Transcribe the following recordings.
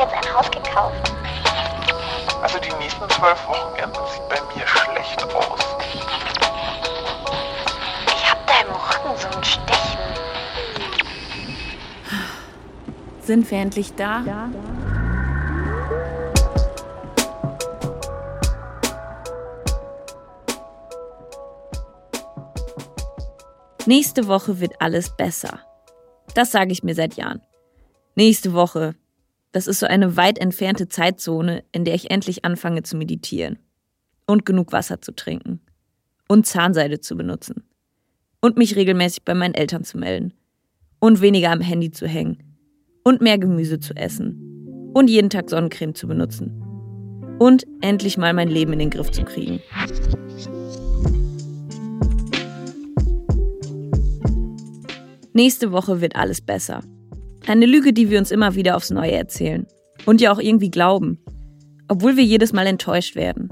jetzt ein Haus gekauft. Also die nächsten zwölf Wochenenden sieht bei mir schlecht aus. Ich hab da im Rücken so ein Stechen. Sind wir endlich da? Ja. Nächste Woche wird alles besser. Das sage ich mir seit Jahren. Nächste Woche. Das ist so eine weit entfernte Zeitzone, in der ich endlich anfange zu meditieren. Und genug Wasser zu trinken. Und Zahnseide zu benutzen. Und mich regelmäßig bei meinen Eltern zu melden. Und weniger am Handy zu hängen. Und mehr Gemüse zu essen. Und jeden Tag Sonnencreme zu benutzen. Und endlich mal mein Leben in den Griff zu kriegen. Nächste Woche wird alles besser. Eine Lüge, die wir uns immer wieder aufs Neue erzählen. Und ja auch irgendwie glauben. Obwohl wir jedes Mal enttäuscht werden.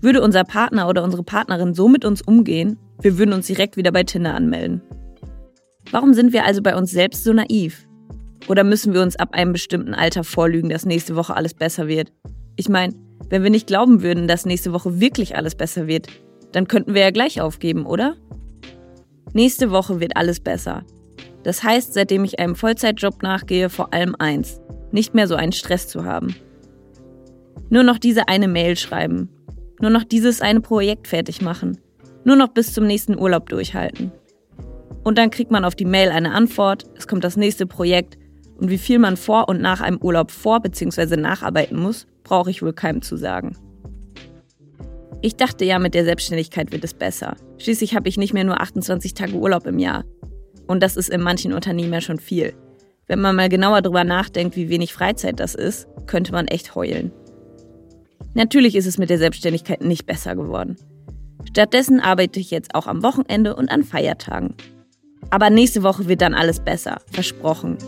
Würde unser Partner oder unsere Partnerin so mit uns umgehen, wir würden uns direkt wieder bei Tinder anmelden. Warum sind wir also bei uns selbst so naiv? Oder müssen wir uns ab einem bestimmten Alter vorlügen, dass nächste Woche alles besser wird? Ich meine, wenn wir nicht glauben würden, dass nächste Woche wirklich alles besser wird, dann könnten wir ja gleich aufgeben, oder? Nächste Woche wird alles besser. Das heißt, seitdem ich einem Vollzeitjob nachgehe, vor allem eins, nicht mehr so einen Stress zu haben. Nur noch diese eine Mail schreiben. Nur noch dieses eine Projekt fertig machen. Nur noch bis zum nächsten Urlaub durchhalten. Und dann kriegt man auf die Mail eine Antwort, es kommt das nächste Projekt und wie viel man vor und nach einem Urlaub vor- bzw. nacharbeiten muss, brauche ich wohl keinem zu sagen. Ich dachte ja, mit der Selbstständigkeit wird es besser. Schließlich habe ich nicht mehr nur 28 Tage Urlaub im Jahr. Und das ist in manchen Unternehmen ja schon viel. Wenn man mal genauer drüber nachdenkt, wie wenig Freizeit das ist, könnte man echt heulen. Natürlich ist es mit der Selbstständigkeit nicht besser geworden. Stattdessen arbeite ich jetzt auch am Wochenende und an Feiertagen. Aber nächste Woche wird dann alles besser, versprochen.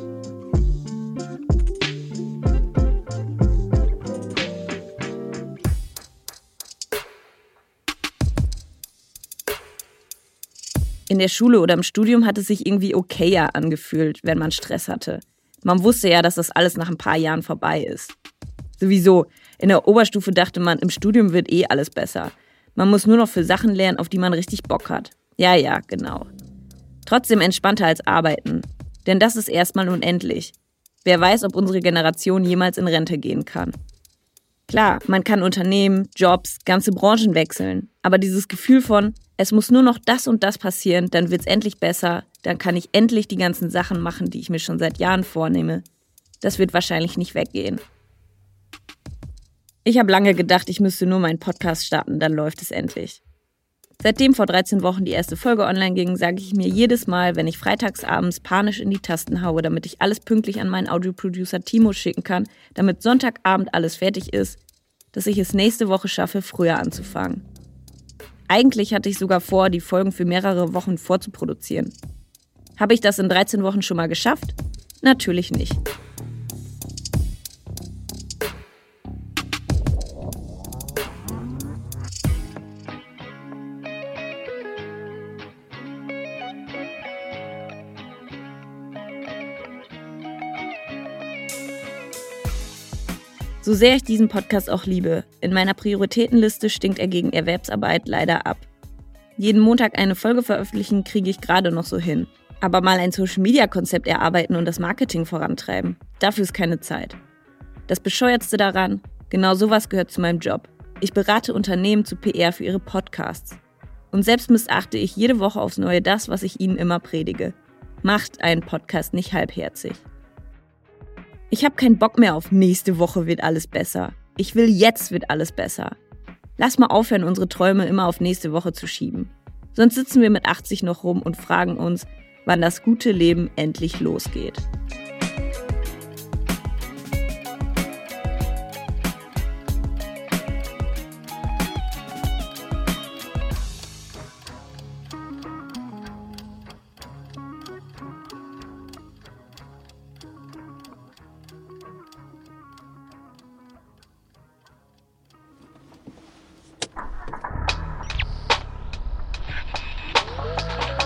In der Schule oder im Studium hat es sich irgendwie okayer angefühlt, wenn man Stress hatte. Man wusste ja, dass das alles nach ein paar Jahren vorbei ist. Sowieso, in der Oberstufe dachte man, im Studium wird eh alles besser. Man muss nur noch für Sachen lernen, auf die man richtig Bock hat. Ja, ja, genau. Trotzdem entspannter als arbeiten. Denn das ist erstmal unendlich. Wer weiß, ob unsere Generation jemals in Rente gehen kann. Klar, man kann Unternehmen, Jobs, ganze Branchen wechseln. Aber dieses Gefühl von, es muss nur noch das und das passieren, dann wird es endlich besser, dann kann ich endlich die ganzen Sachen machen, die ich mir schon seit Jahren vornehme. Das wird wahrscheinlich nicht weggehen. Ich habe lange gedacht, ich müsste nur meinen Podcast starten, dann läuft es endlich. Seitdem vor 13 Wochen die erste Folge online ging, sage ich mir jedes Mal, wenn ich freitagsabends panisch in die Tasten haue, damit ich alles pünktlich an meinen Audioproducer Timo schicken kann, damit Sonntagabend alles fertig ist, dass ich es nächste Woche schaffe, früher anzufangen. Eigentlich hatte ich sogar vor, die Folgen für mehrere Wochen vorzuproduzieren. Habe ich das in 13 Wochen schon mal geschafft? Natürlich nicht. So sehr ich diesen Podcast auch liebe, in meiner Prioritätenliste stinkt er gegen Erwerbsarbeit leider ab. Jeden Montag eine Folge veröffentlichen kriege ich gerade noch so hin. Aber mal ein Social-Media-Konzept erarbeiten und das Marketing vorantreiben, dafür ist keine Zeit. Das Bescheuertste daran, genau sowas gehört zu meinem Job. Ich berate Unternehmen zu PR für ihre Podcasts. Und selbst missachte ich jede Woche aufs Neue das, was ich ihnen immer predige. Macht einen Podcast nicht halbherzig. Ich habe keinen Bock mehr auf nächste Woche wird alles besser. Ich will jetzt wird alles besser. Lass mal aufhören, unsere Träume immer auf nächste Woche zu schieben. Sonst sitzen wir mit 80 noch rum und fragen uns, wann das gute Leben endlich losgeht.